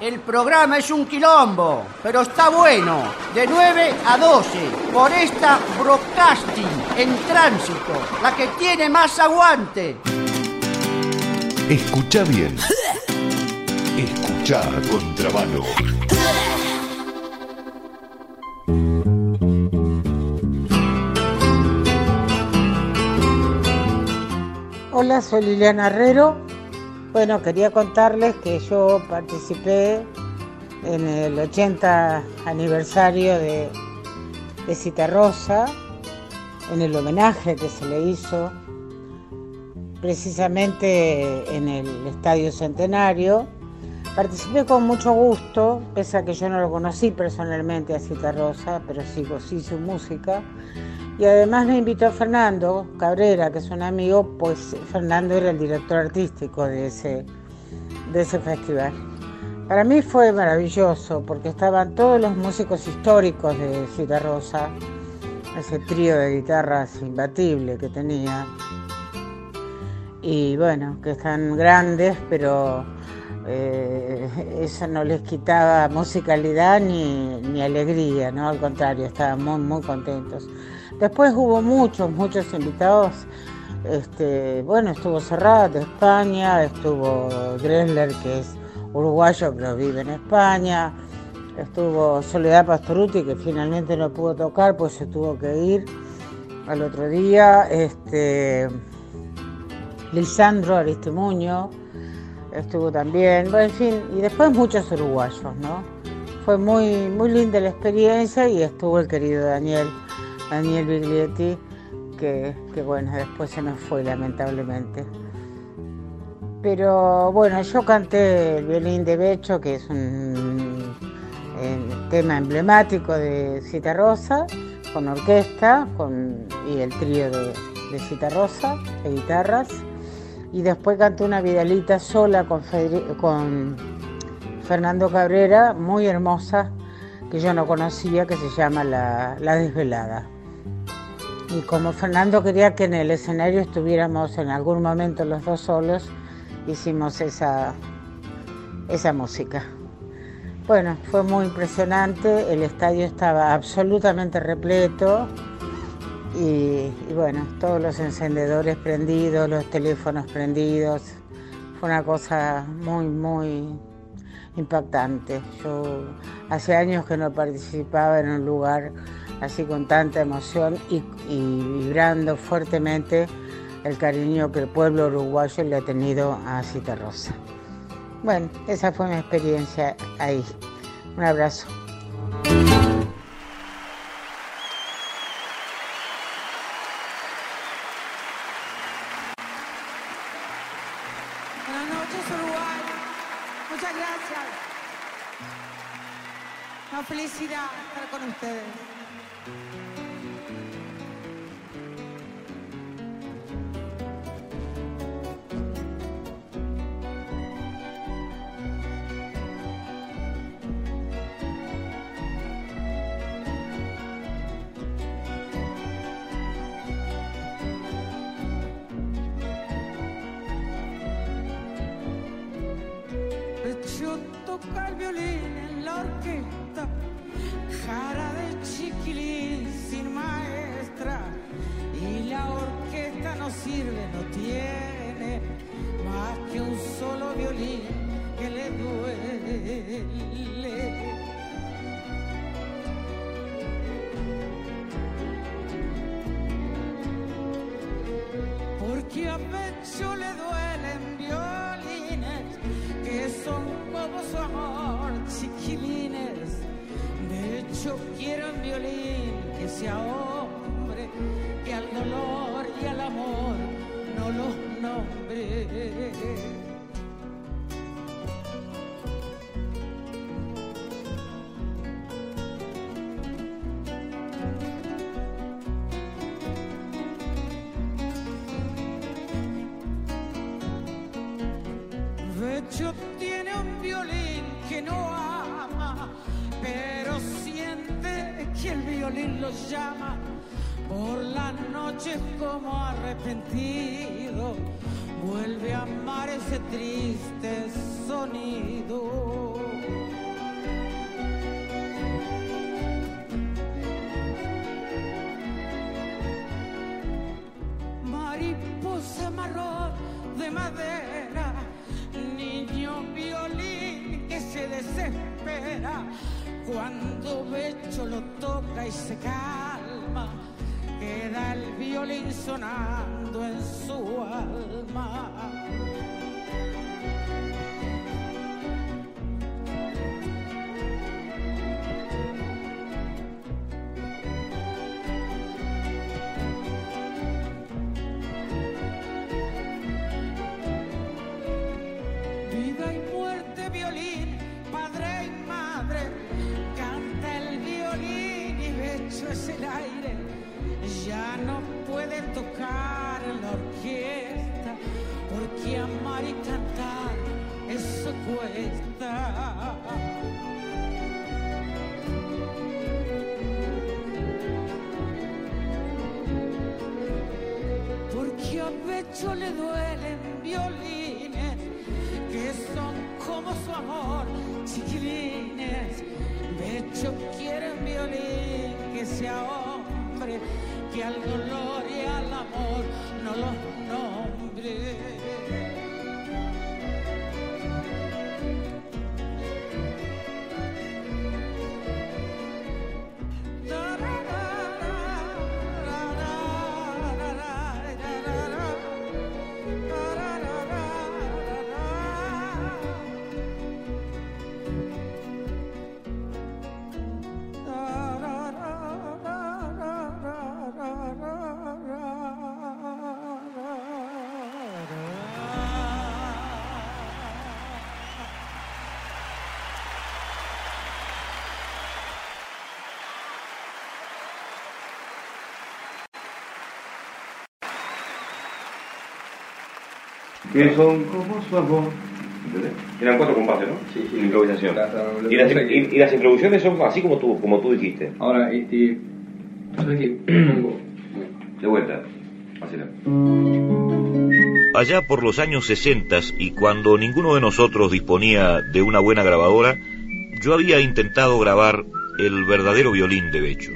El programa es un quilombo, pero está bueno. De 9 a 12, por esta broadcasting en tránsito, la que tiene más aguante. Escucha bien. Escucha a contramano. Hola, soy Liliana Herrero. Bueno, quería contarles que yo participé en el 80 aniversario de, de Citarrosa, en el homenaje que se le hizo precisamente en el Estadio Centenario. Participé con mucho gusto, pese a que yo no lo conocí personalmente a Citarrosa, pero sí su música. Y además me invitó Fernando Cabrera, que es un amigo, pues Fernando era el director artístico de ese, de ese festival. Para mí fue maravilloso porque estaban todos los músicos históricos de Citarrosa, ese trío de guitarras imbatible que tenía. Y bueno, que están grandes, pero eh, eso no les quitaba musicalidad ni, ni alegría, ¿no? Al contrario, estaban muy, muy contentos. Después hubo muchos, muchos invitados. Este, bueno, estuvo Serrat de España, estuvo Dressler, que es uruguayo pero vive en España, estuvo Soledad Pastoruti, que finalmente no pudo tocar, pues se tuvo que ir al otro día, este, Lisandro Aristimuño estuvo también, bueno, en fin, y después muchos uruguayos, ¿no? Fue muy, muy linda la experiencia y estuvo el querido Daniel. Daniel Biglietti, que, que, bueno, después se nos fue lamentablemente. Pero bueno, yo canté el violín de Becho, que es un, tema emblemático de Cita Rosa, con orquesta con, y el trío de, de Cita de guitarras. Y después canté una Vidalita sola con, Fernando Cabrera, muy hermosa, que yo no conocía, que se llama La, la Desvelada. Y como Fernando quería que en el escenario estuviéramos en algún momento los dos solos, hicimos esa, esa música. Bueno, fue muy impresionante, el estadio estaba absolutamente repleto y, y, bueno, todos los encendedores prendidos, los teléfonos prendidos, fue una cosa muy, muy impactante. Yo hace años que no participaba en un lugar así con tanta emoción y, vibrando fuertemente el cariño que el pueblo uruguayo le ha tenido a Cita Rosa. Bueno, esa fue mi experiencia ahí. Un abrazo. Yo toca el violín en la orquesta, cara de chiquilín sin maestra. Y la orquesta no sirve, no tiene más que un solo violín que le duele. Sea hombre, que al dolor y al amor no los nombre. Violín lo llama. Por las noches como arrepentido, vuelve a amar ese triste sonido. Violín que son como su amor. ¿Entendés? Eran cuatro compases, ¿no? Sí, sí. La improvisación. Y las, y- y las introducciones son así como tú, como tú dijiste. Ahora, este. ¿Sabes qué? De vuelta. Hacela. Allá por los años 60 y cuando ninguno de nosotros disponía de una buena grabadora, yo había intentado grabar el verdadero violín de Becho.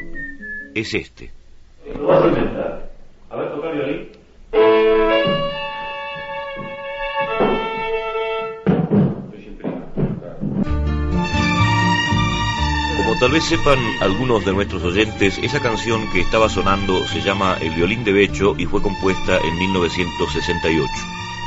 Es este. Tal vez sepan algunos de nuestros oyentes, esa canción que estaba sonando se llama El violín de Becho y fue compuesta en 1968.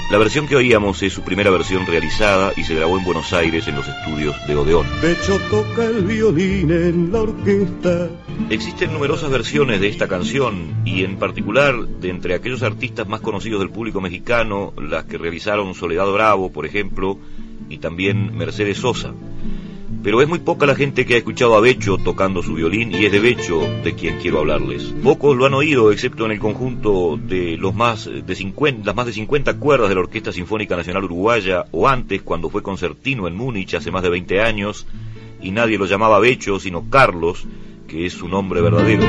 La versión que oíamos es su primera versión realizada y se grabó en Buenos Aires en los estudios de Odeón. Becho toca el violín en la orquesta. Existen numerosas versiones de esta canción y en particular de entre aquellos artistas más conocidos del público mexicano, las que realizaron Soledad Bravo, por ejemplo, y también Mercedes Sosa. Pero es muy poca la gente que ha escuchado a Becho tocando su violín y es de Becho de quien quiero hablarles. Pocos lo han oído excepto en el conjunto de más de 50, las más de 50 cuerdas de la Orquesta Sinfónica Nacional Uruguaya o antes cuando fue concertino en Múnich hace más de 20 años y nadie lo llamaba Becho sino Carlos, que es su nombre verdadero.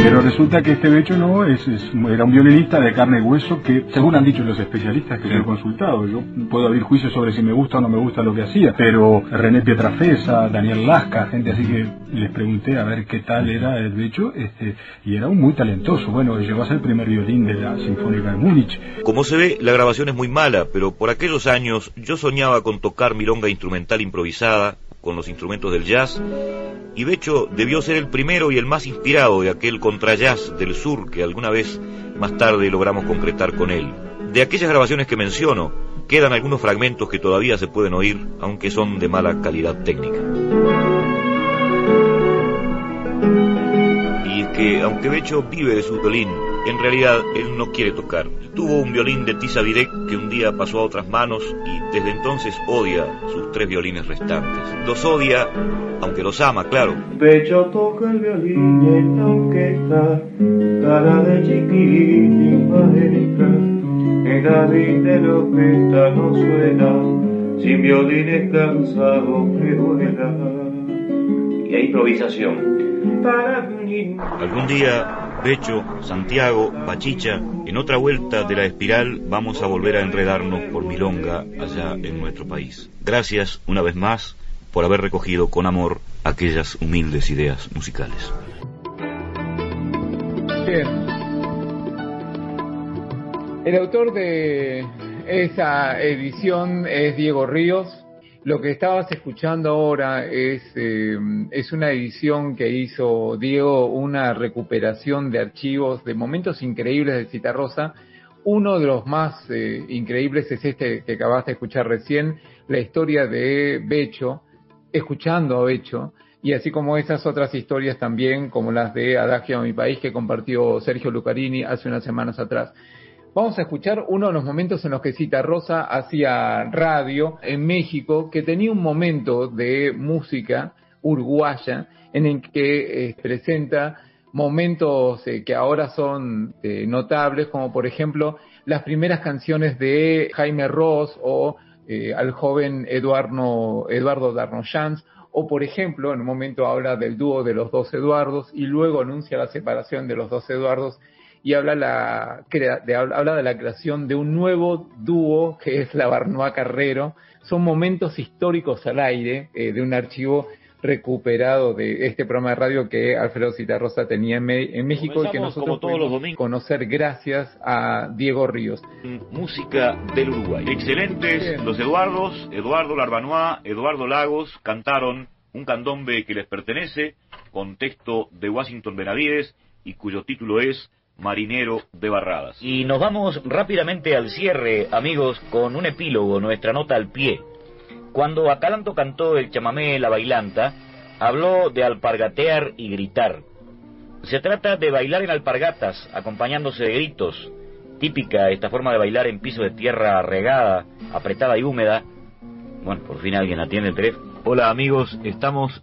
Pero resulta que este Becho no es, es- era un violinista de carne y hueso que, según han dicho los especialistas que yo he consultado, yo puedo abrir juicios sobre si me gusta o no me gusta lo que hacía, pero René Pietrafesa, Daniel Lasca, gente así que les pregunté a ver qué tal era el Becho, este, y era un muy talentoso. Bueno, llegó a ser el primer violín de la Sinfónica de Múnich. Como se ve, la grabación es muy mala, pero por aquellos años yo soñaba con tocar milonga instrumental improvisada con los instrumentos del jazz, y Becho debió ser el primero y el más inspirado de aquel contrajazz del sur que alguna vez más tarde logramos concretar con él. De aquellas grabaciones que menciono, quedan algunos fragmentos que todavía se pueden oír, aunque son de mala calidad técnica. Que, aunque Becho vive de su violín, en realidad él no quiere tocar. Tuvo un violín de Tisa Direct que un día pasó a otras manos y desde entonces odia sus tres violines restantes. Los odia, aunque los ama, claro. Becho toca el violín en la orquesta, cara de chiquitín maestra. En la de la orquesta no suena, sin violines cansados que vuelan. Y hay improvisación. Algún día, Becho, Santiago, Pachicha, en otra vuelta de la espiral vamos a volver a enredarnos por Milonga allá en nuestro país. Gracias una vez más por haber recogido con amor aquellas humildes ideas musicales. Bien. El autor de esa edición es Diego Ríos Lo que estabas escuchando ahora es, eh, es una edición que hizo Diego, una recuperación de archivos de momentos increíbles de Citarrosa. Uno de los más eh, increíbles es este que acabaste de escuchar recién, la historia de Becho, escuchando a Becho, y así como esas otras historias también, como las de Adagio a mi país que compartió Sergio Lucarini hace unas semanas atrás. Vamos a escuchar uno de los momentos en los que Cita Rosa hacía radio en México, que tenía un momento de música uruguaya en el que eh, presenta momentos eh, que ahora son eh, notables, como por ejemplo las primeras canciones de Jaime Ross o al joven Eduardo, Eduardo Darnochans, o por ejemplo, en un momento habla del dúo de los dos Eduardos y luego anuncia la separación de los dos Eduardos y habla, la, de, habla de la creación de un nuevo dúo que es la Barnoa Carrero. Son momentos históricos al aire eh, de un archivo recuperado de este programa de radio que Alfredo Citarrosa tenía en, México y que nosotros todos los domingos. conocer gracias a Diego Ríos. Música del Uruguay. Excelentes los Eduardos, Eduardo Larbanois, Eduardo Lagos cantaron un candombe que les pertenece con texto de Washington Benavides y cuyo título es marinero de Barradas. Y nos vamos rápidamente al cierre, amigos, con un epílogo, nuestra nota al pie. Cuando Acalanto cantó el chamamé La Bailanta, habló de alpargatear y gritar. Se trata de bailar en alpargatas, acompañándose de gritos, típica esta forma de bailar en piso de tierra regada, apretada y húmeda. Bueno, por fin alguien atiende el teléfono. Hola amigos, estamos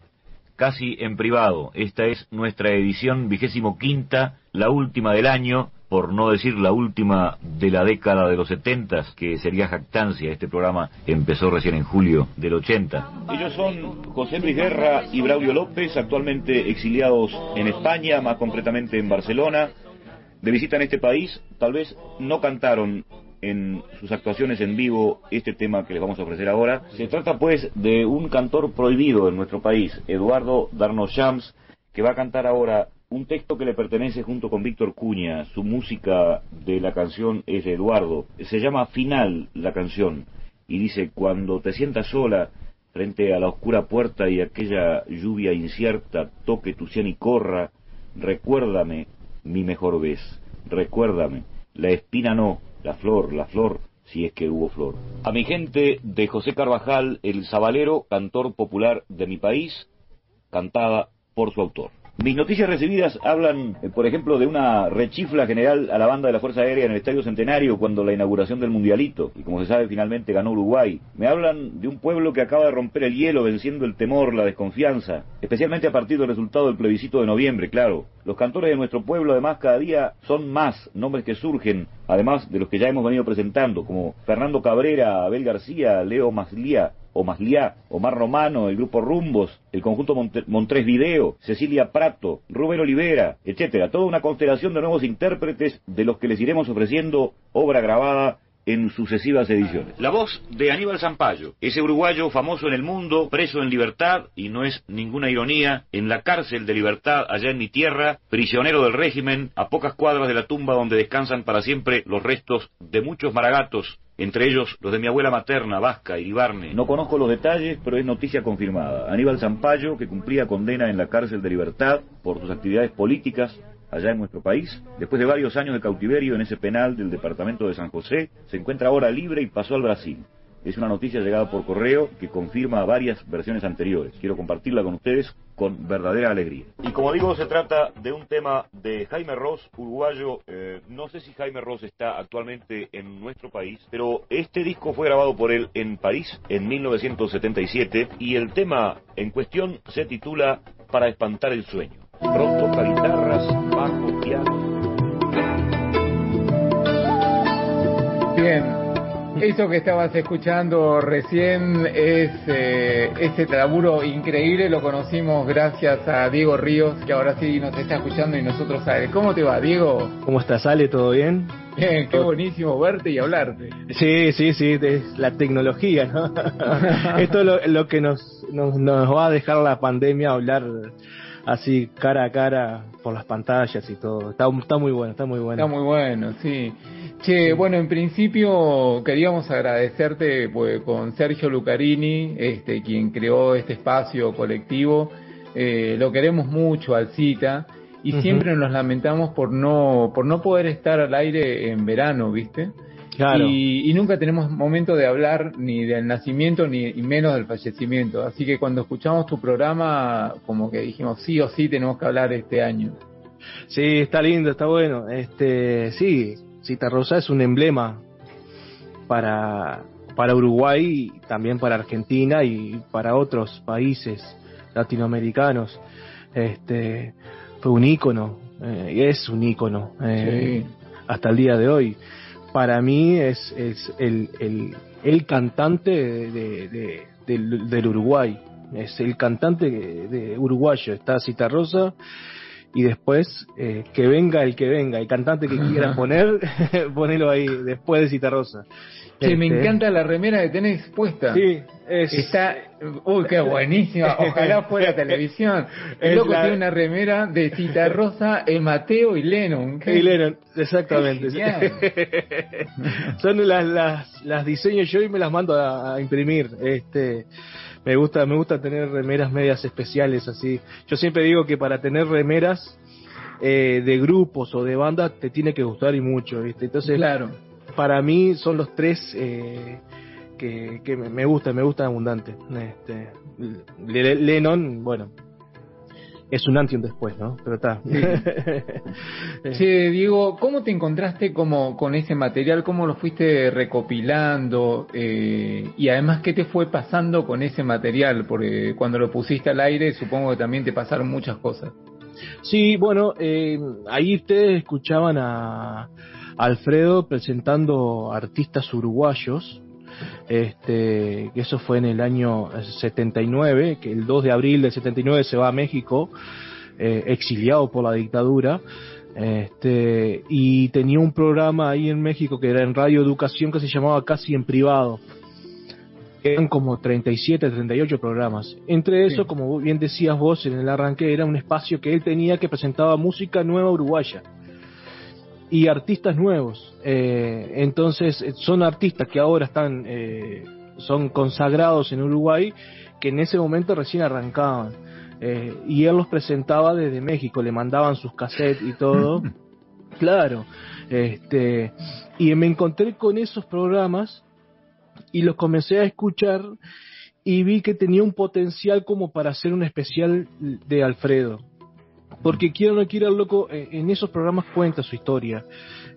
casi en privado. Esta es nuestra edición vigésimo quinta, la última del año, por no decir la última de la década de los setentas, que sería jactancia. Este programa empezó recién en julio del 80. Ellos son José Luis Guerra y Braulio López, actualmente exiliados en España, más concretamente en Barcelona. De visita en este país, tal vez no cantaron en sus actuaciones en vivo este tema que les vamos a ofrecer ahora. Se trata pues de un cantor prohibido en nuestro país, Eduardo Darno Shams, que va a cantar ahora un texto que le pertenece junto con Víctor Cuña. Su música de la canción es de Eduardo. Se llama Final la canción y dice, cuando te sientas sola frente a la oscura puerta y aquella lluvia incierta toque tu cien y corra, recuérdame mi mejor vez, recuérdame, la espina no, la flor, la flor, si es que hubo flor. A mi gente de José Carvajal, el sabalero, cantor popular de mi país, cantada por su autor. Mis noticias recibidas hablan, eh, por ejemplo, de una rechifla general a la banda de la Fuerza Aérea en el Estadio Centenario cuando la inauguración del Mundialito, y como se sabe finalmente ganó Uruguay. Me hablan de un pueblo que acaba de romper el hielo venciendo el temor, la desconfianza, especialmente a partir del resultado del plebiscito de noviembre, claro. Los cantores de nuestro pueblo además cada día son más nombres que surgen, además de los que ya hemos venido presentando, como Fernando Cabrera, Abel García, Leo Maslía, o Masliá, Omar Romano, el grupo Rumbos, el conjunto Montres Video, Cecilia Prato, Rubén Olivera, etcétera. Toda una constelación de nuevos intérpretes de los que les iremos ofreciendo obra grabada en sucesivas ediciones. La voz de Aníbal Zampayo, ese uruguayo famoso en el mundo, preso en libertad, y no es ninguna ironía, en la cárcel de libertad allá en mi tierra, prisionero del régimen, a pocas cuadras de la tumba donde descansan para siempre los restos de muchos maragatos entre ellos los de mi abuela materna, Vasca, Iribarne. No conozco los detalles, pero es noticia confirmada. Aníbal Zampayo, que cumplía condena en la cárcel de libertad por sus actividades políticas allá en nuestro país, después de varios años de cautiverio en ese penal del departamento de San José, se encuentra ahora libre y pasó al Brasil. Es una noticia llegada por correo que confirma varias versiones anteriores. Quiero compartirla con ustedes con verdadera alegría. Y como digo, se trata de un tema de Jaime Ross, uruguayo. Eh, no sé si Jaime Ross está actualmente en nuestro país, pero este disco fue grabado por él en París en 1977 y el tema en cuestión se titula Para espantar el sueño. Ross toca guitarras, bajo, piano. Bien, eso que estabas escuchando recién es eh, ese laburo increíble, lo conocimos gracias a Diego Ríos, que ahora sí nos está escuchando y nosotros a ¿Cómo te va, Diego? ¿Cómo estás, Ale? ¿Todo bien? Bien, qué buenísimo verte y hablarte. Sí, sí, sí, es la tecnología, ¿no? Esto es lo, que nos, nos, nos va a dejar la pandemia hablar así cara a cara por las pantallas y todo. Está, está muy bueno, está muy bueno. Está muy bueno, sí. Che, bueno, en principio queríamos agradecerte pues, con Sergio Lucarini, este, quien creó este espacio colectivo. Eh, lo queremos mucho al CITA y siempre nos lamentamos por no, por no poder estar al aire en verano, ¿viste? Claro. Y, y nunca tenemos momento de hablar ni del nacimiento ni y menos del fallecimiento. Así que cuando escuchamos tu programa, como que dijimos sí o sí tenemos que hablar este año. Sí, está lindo, está bueno. Este, sí, Cita Rosa es un emblema para, para Uruguay, y también para Argentina y para otros países latinoamericanos. Este, fue un ícono, eh, y es un ícono eh, hasta el día de hoy. Para mí es, es el, el, el cantante de, de- de- del, del Uruguay, es el cantante de uruguayo. Está Cita Rosa y después eh, que venga el que venga, el cantante que quieras poner, ponelo ahí después de Cita Che, me Este, encanta la remera que tenés puesta. Sí, es, Está, uy, qué buenísima. Ojalá fuera televisión. El loco la- tiene una remera de Cita Rosa, eh, Mateo y Lennon. ¿Qué? Y Lennon, exactamente. Son las, las, las diseño yo y me las mando a, a imprimir. Este, me gusta, me gusta tener remeras medias especiales así. Yo siempre digo que para tener remeras eh, de grupos o de bandas te tiene que gustar y mucho, ¿viste? Entonces, Claro. Para mí son los tres eh, que, que me gustan, me gustan abundante. Este, Le- Lennon, bueno, es un antes y un después, ¿no? Pero está. Che, Diego, ¿cómo te encontraste como con ese material? ¿Cómo lo fuiste recopilando? Eh, y además, ¿qué te fue pasando con ese material? Porque cuando lo pusiste al aire, supongo que también te pasaron muchas cosas. Sí, bueno, eh, ahí ustedes escuchaban a Alfredo presentando artistas uruguayos. Este, que eso fue en el año 79, que el 2 de abril del 79 se va a México, eh, exiliado por la dictadura. Este, y tenía un programa ahí en México que era en Radio Educación que se llamaba Casi en Privado. Eran como 37, 38 programas. Entre eso, Sí. como bien decías vos en el arranque, era un espacio que él tenía que presentaba música nueva uruguaya y artistas nuevos. Eh, entonces, eh, son artistas que ahora están, eh, son consagrados en Uruguay, que en ese momento recién arrancaban. Eh, y él los presentaba desde México, le mandaban sus cassettes y todo. claro. Este, y me encontré con esos programas y los comencé a escuchar y vi que tenía un potencial como para hacer un especial de Alfredo. Porque quiero o no quiero el loco, eh, en esos programas cuenta su historia.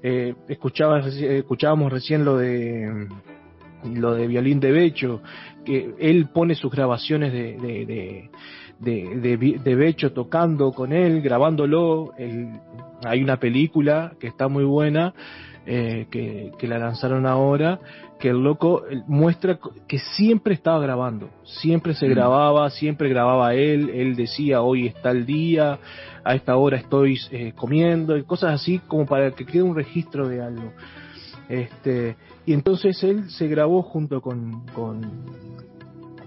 Eh, escuchaba, eh, escuchábamos recién lo de lo de violín de Becho, que él pone sus grabaciones de, de, de, de, de Becho tocando con él, grabándolo. Él- hay una película que está muy buena, eh, que, que la lanzaron ahora, que el loco eh, muestra que siempre estaba grabando, siempre se Mm. grababa, siempre grababa él, él decía hoy está el día, a esta hora estoy eh, comiendo, y cosas así como para que quede un registro de algo. Este, y entonces él se grabó junto con, con,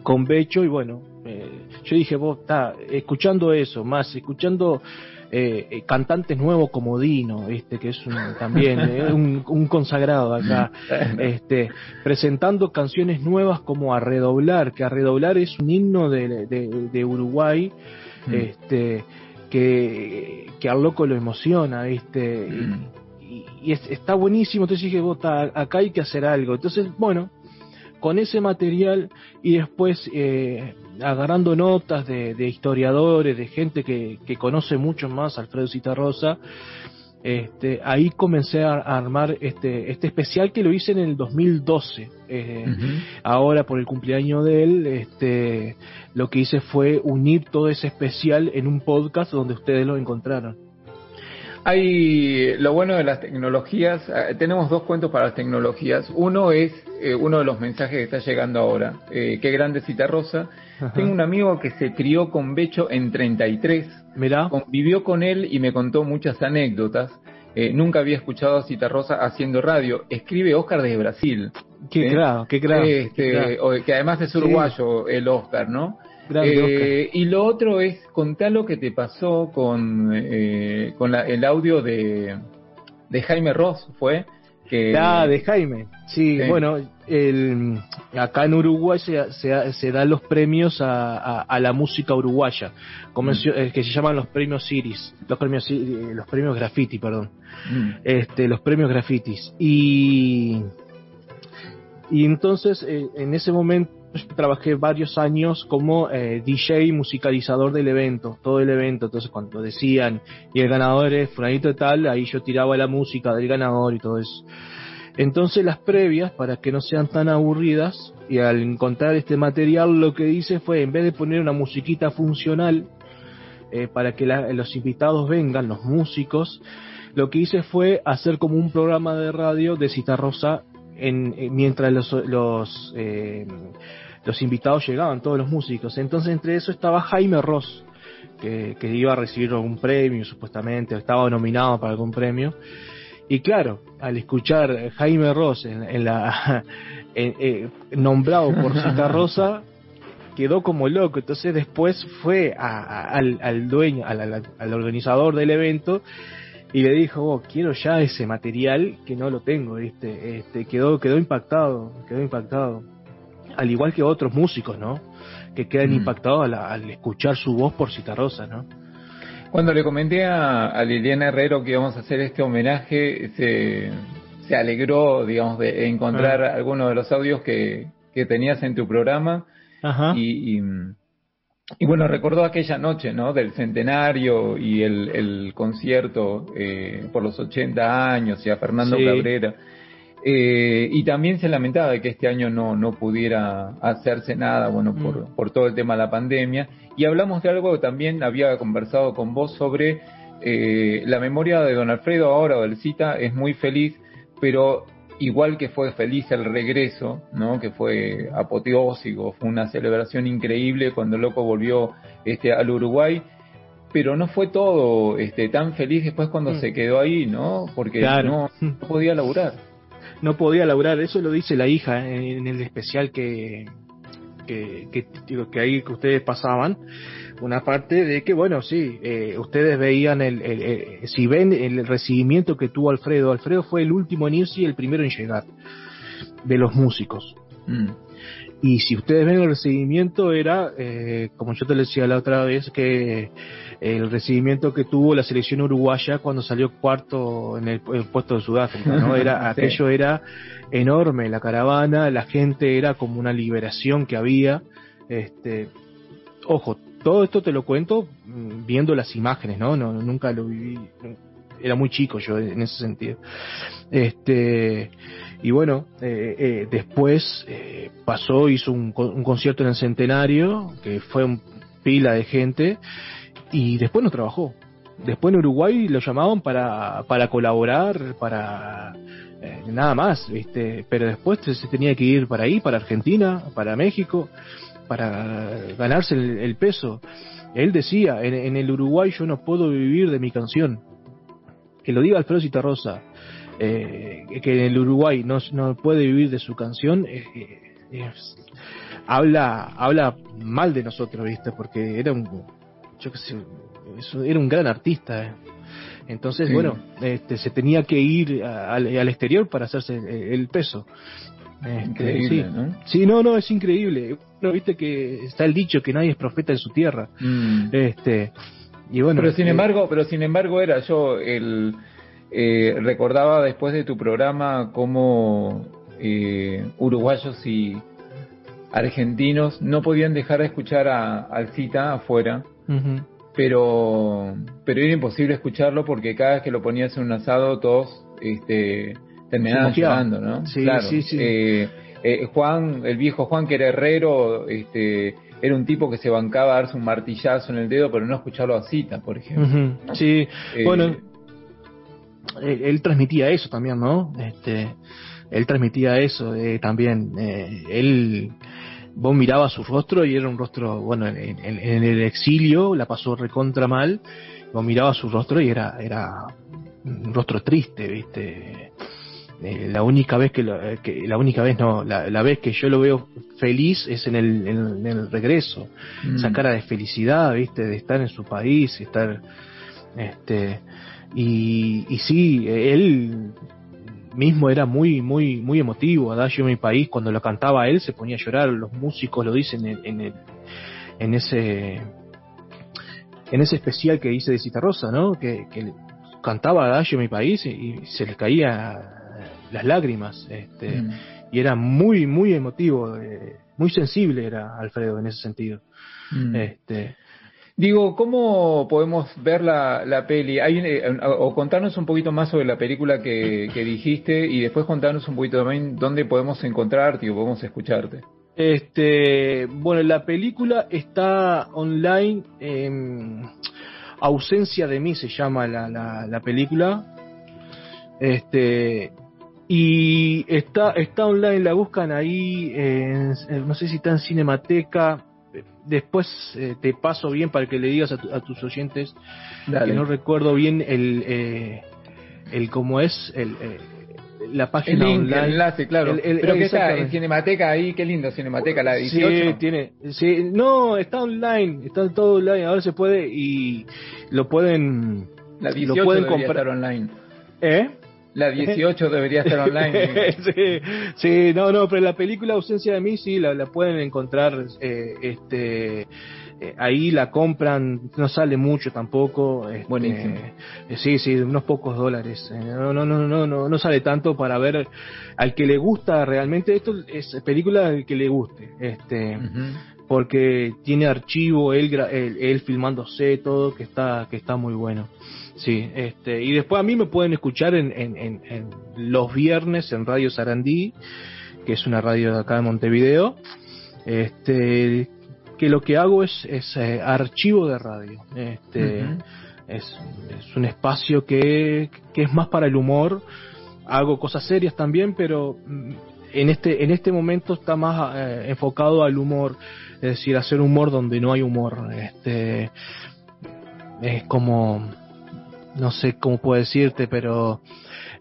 con Becho y bueno, eh, yo dije, vos, está, escuchando eso, más, escuchando eh, eh, cantantes nuevos como Dino, este, que es un, también eh, un, un consagrado acá, este, presentando canciones nuevas como A Redoblar, que A Redoblar es un himno de, de, de Uruguay, Mm. este, que, que al loco lo emociona, ¿viste? y, y es- está buenísimo, entonces dije, "Vos, ta, acá hay que hacer algo. Entonces, bueno, con ese material y después eh, agarrando notas de, de historiadores, de gente que, que conoce mucho más a Alfredo Citarrosa, este, ahí comencé a, a armar este, este especial que lo hice en el 2012. eh, Ahora por el cumpleaños de él, este, lo que hice fue unir todo ese especial en un podcast donde ustedes lo encontraron. Hay lo bueno de las tecnologías, eh, tenemos dos cuentos para las tecnologías. Uno es eh, uno de los mensajes que está llegando ahora. Eh, qué grande cita rosa. Ajá. Tengo un amigo que se crió con Becho en 33. Mirá. Convivió con él y me contó muchas anécdotas. Eh, nunca había escuchado a Cita Rosa haciendo radio. Escribe Oscar desde Brasil. Qué ¿sí? crack, qué crack. Este, qué que además es Sí. uruguayo el Oscar, ¿no? Grande Eh, y lo otro es contar lo que te pasó con, eh, con la- el audio de, de Jaime Ross, ¿fue? Que... Ah, de Jaime. Sí, bueno, el, acá en Uruguay se, se, se dan los premios a, a, la música uruguaya, como mm. que se llaman los premios Iris, los premios los premios graffiti, perdón. Mm. Este, los premios grafitis. Y y entonces eh, en ese momento trabajé varios años como eh, DJ musicalizador del evento, todo el evento, entonces cuando decían y el ganador es fulanito de tal, ahí yo tiraba la música del ganador y todo eso. Entonces las previas, para que no sean tan aburridas, y al encontrar este material lo que hice fue, en vez de poner una musiquita funcional, eh, para que los invitados vengan, los músicos, lo que hice fue hacer como un programa de radio de Citarrosa en, eh, mientras los, los, eh, los invitados llegaban, todos los músicos. Entonces entre eso estaba Jaime Ross, que, iba a recibir algún premio supuestamente, estaba nominado para algún premio. Y claro, al escuchar Jaime Ross en, la eh, nombrado por Cita Rosa, quedó como loco. Entonces después fue al, al, dueño, al, organizador del evento y le dijo, oh, quiero ya ese material que no lo tengo, este, este, quedó, quedó impactado, quedó impactado. Al igual que otros músicos, ¿no? Que quedan mm. impactados al, al, escuchar su voz por Citarrosa, ¿no? Cuando le comenté a, Liliana Herrero que íbamos a hacer este homenaje, se, se alegró, digamos, de encontrar ah. algunos de los audios que, que tenías en tu programa. Y, y, bueno, recordó aquella noche, ¿no? Del centenario y el, el concierto eh, por los 80 años y a Fernando Cabrera. Eh, y también se lamentaba de que este año no, no pudiera hacerse nada, bueno, por, mm. por todo el tema de la pandemia. Y hablamos de algo que también había conversado con vos sobre eh, la memoria de don Alfredo ahora, o del cita, es muy feliz, pero igual que fue feliz el regreso, ¿no? que fue apoteósico, fue una celebración increíble cuando Loco volvió este, al Uruguay, pero no fue todo este, tan feliz después cuando mm. se quedó ahí, ¿no? Porque no, podía laburar. No podía laburar, eso lo dice la hija en el especial que, que, que, que ahí que ustedes pasaban, una parte de que, bueno, sí, eh, ustedes veían el, si ven el recibimiento que tuvo Alfredo, Alfredo fue el último en irse y el primero en llegar de los músicos. Mm. Y si ustedes ven el recibimiento era, eh, como yo te decía la otra vez, que el recibimiento que tuvo la selección uruguaya cuando salió cuarto en el, puesto de Sudáfrica, ¿no? Era, aquello era enorme, la caravana, la gente era como una liberación que había, este, ojo, todo esto te lo cuento mm, viendo las imágenes, ¿no? no nunca lo viví, era muy chico yo en ese sentido. Este, y bueno, eh, eh, después eh, pasó, hizo un, un, concierto en el Centenario, que fue un pila de gente, y después no trabajó. Después en Uruguay lo llamaban para, para colaborar, para nada más, ¿viste? Pero después se tenía que ir para ahí, para Argentina, para México para ganarse el, peso. Él decía, en, el Uruguay yo no puedo vivir de mi canción. Que lo diga Alfredo Citarrosa, eh, que en el Uruguay no, no puede vivir de su canción, eh, eh, habla, habla mal de nosotros, ¿viste? Porque era un, yo qué sé, era un gran artista. Entonces, bueno, este, se tenía que ir al, al exterior para hacerse el peso. Este, increíble, sí. ¿no? Sí, no, no, es increíble. ¿No viste que está el dicho que nadie es profeta en su tierra? Mm. Este, y bueno. Pero sin eh, embargo, pero sin embargo era yo el eh, recordaba después de tu programa cómo eh, uruguayos y argentinos no podían dejar de escuchar a, al Cita afuera. Pero, pero era imposible escucharlo porque cada vez que lo ponías en un asado todos este, terminaban llorando, ¿no? Sí, sí, sí. Eh, eh, Juan, el viejo Juan que era herrero, este, era un tipo que se bancaba a darse un martillazo en el dedo, pero no escucharlo a cita, por ejemplo. Sí, eh, bueno, él, transmitía eso también, ¿no? Este, él transmitía eso también. él, vos mirabas su rostro y era un rostro, bueno, en, el exilio la pasó recontra mal. Vos mirabas su rostro y era, era un rostro triste, ¿viste? Eh, la única vez que, la única vez no, la, vez que yo lo veo feliz es en el, en, el regreso, mm. esa cara de felicidad, viste, de estar en su país, estar, este, y, y sí, él mismo era muy, muy, muy emotivo. Adagio mi país, cuando lo cantaba él, se ponía a llorar. Los músicos lo dicen en, en, el- en ese en ese especial que hice de Citarrosa, ¿no? Que, que cantaba Adagio mi país y, y se les caía las lágrimas. Este, Mm. Y era muy, muy emotivo, eh, muy sensible era Alfredo en ese sentido. Mm. Este, Digo, ¿cómo podemos ver la, la peli? Eh, o contarnos un poquito más sobre la película que, que dijiste y después contarnos un poquito también dónde podemos encontrarte o podemos escucharte. Este, bueno, la película está online. Ausencia de mí se llama la, la, la película. Este, y está, está online, la buscan ahí. en- no sé si está en Cinemateca. Después eh, te paso bien para que le digas a, tu- a tus oyentes Dale. que no recuerdo bien el, eh, el cómo es el, eh, la El página link, online. el enlace, claro. El- el- Pero que está en. Cinemateca ahí, qué lindo Cinemateca, la 18. Sí, tiene, sí, no, está online, está todo online, ahora se puede y lo pueden, la lo 18 pueden comprar, online. ¿eh? La 18 debería estar online. sí, sí, no, no, pero la película Ausencia de mí sí la, la pueden encontrar, eh, este, eh, ahí la compran, no sale mucho tampoco, este, Buenísimo. eh, sí, sí, unos pocos dólares, eh, no, no, no, no, no, no sale tanto para ver al que le gusta realmente esto es película al que le guste, este. Porque tiene archivo él, él, él filmándose todo que está que está muy bueno sí este y después a mí me pueden escuchar en, en, en- en los viernes en Radio Sarandí que es una radio de acá de Montevideo. Este que lo que hago es, es eh, archivo de radio. Este es, es un espacio que, que es más para el humor. Hago cosas serias también pero mm, en este en este momento está más eh, enfocado al humor. Es decir hacer humor donde no hay humor. Este es como no sé cómo puedo decirte pero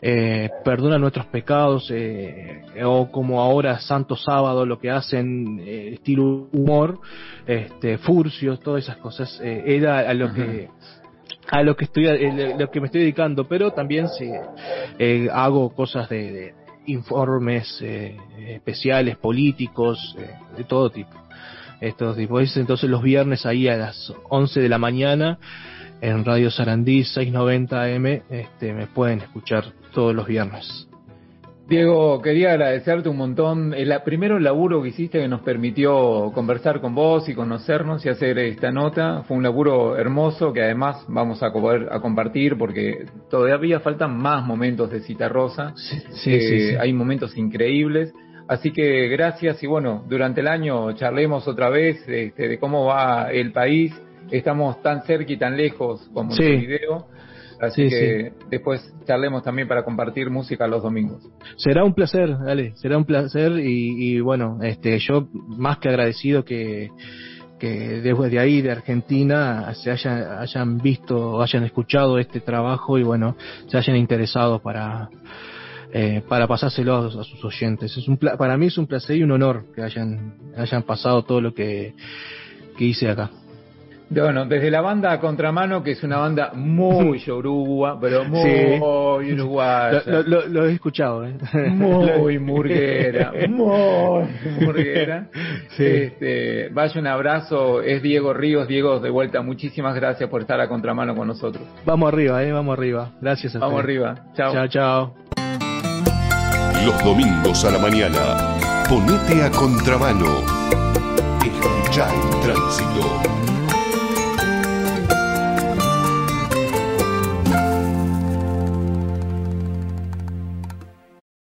eh, perdona nuestros pecados eh, o como ahora Santo Sábado lo que hacen eh, estilo humor este furcios todas esas cosas eh, era a lo Ajá. que a lo que estoy eh, lo que me estoy dedicando pero también sí, eh, hago cosas de, de informes eh, especiales políticos de todo tipo estos tipos entonces los viernes ahí a las 11 de la mañana en Radio Sarandí 690 AM este me pueden escuchar todos los viernes Diego, quería agradecerte un montón. El la- primero laburo que hiciste que nos permitió conversar con vos y conocernos y hacer esta nota. Fue un laburo hermoso que además vamos a poder a compartir porque todavía faltan más momentos de Cita Rosa. sí, Eh, Hay momentos increíbles. Así que gracias y bueno, durante el año charlemos otra vez este, de cómo va el país. Estamos tan cerca y tan lejos como Sí. Montevideo. Así Sí, que después charlemos también para compartir música los domingos. será un placer dale será un placer y, y bueno este yo más que agradecido que que desde ahí de Argentina se hayan hayan visto hayan escuchado este trabajo y bueno se hayan interesado para eh, para pasárselo a, a sus oyentes es un para mí es un placer y un honor que hayan hayan pasado todo lo que que hice acá Bueno, desde la banda Contramano, que es una banda muy yoruba, pero muy Sí. uruguaya. lo, lo- lo he escuchado ¿eh? Muy murguera, muy murguera. Sí. Este, vaya un abrazo, es Diego Ríos. Diego, de vuelta, muchísimas gracias por estar a contramano con nosotros. vamos arriba eh vamos arriba gracias a Vamos arriba, chao. chao chao Los domingos a la mañana, ponete a contramano. Escucha el tránsito.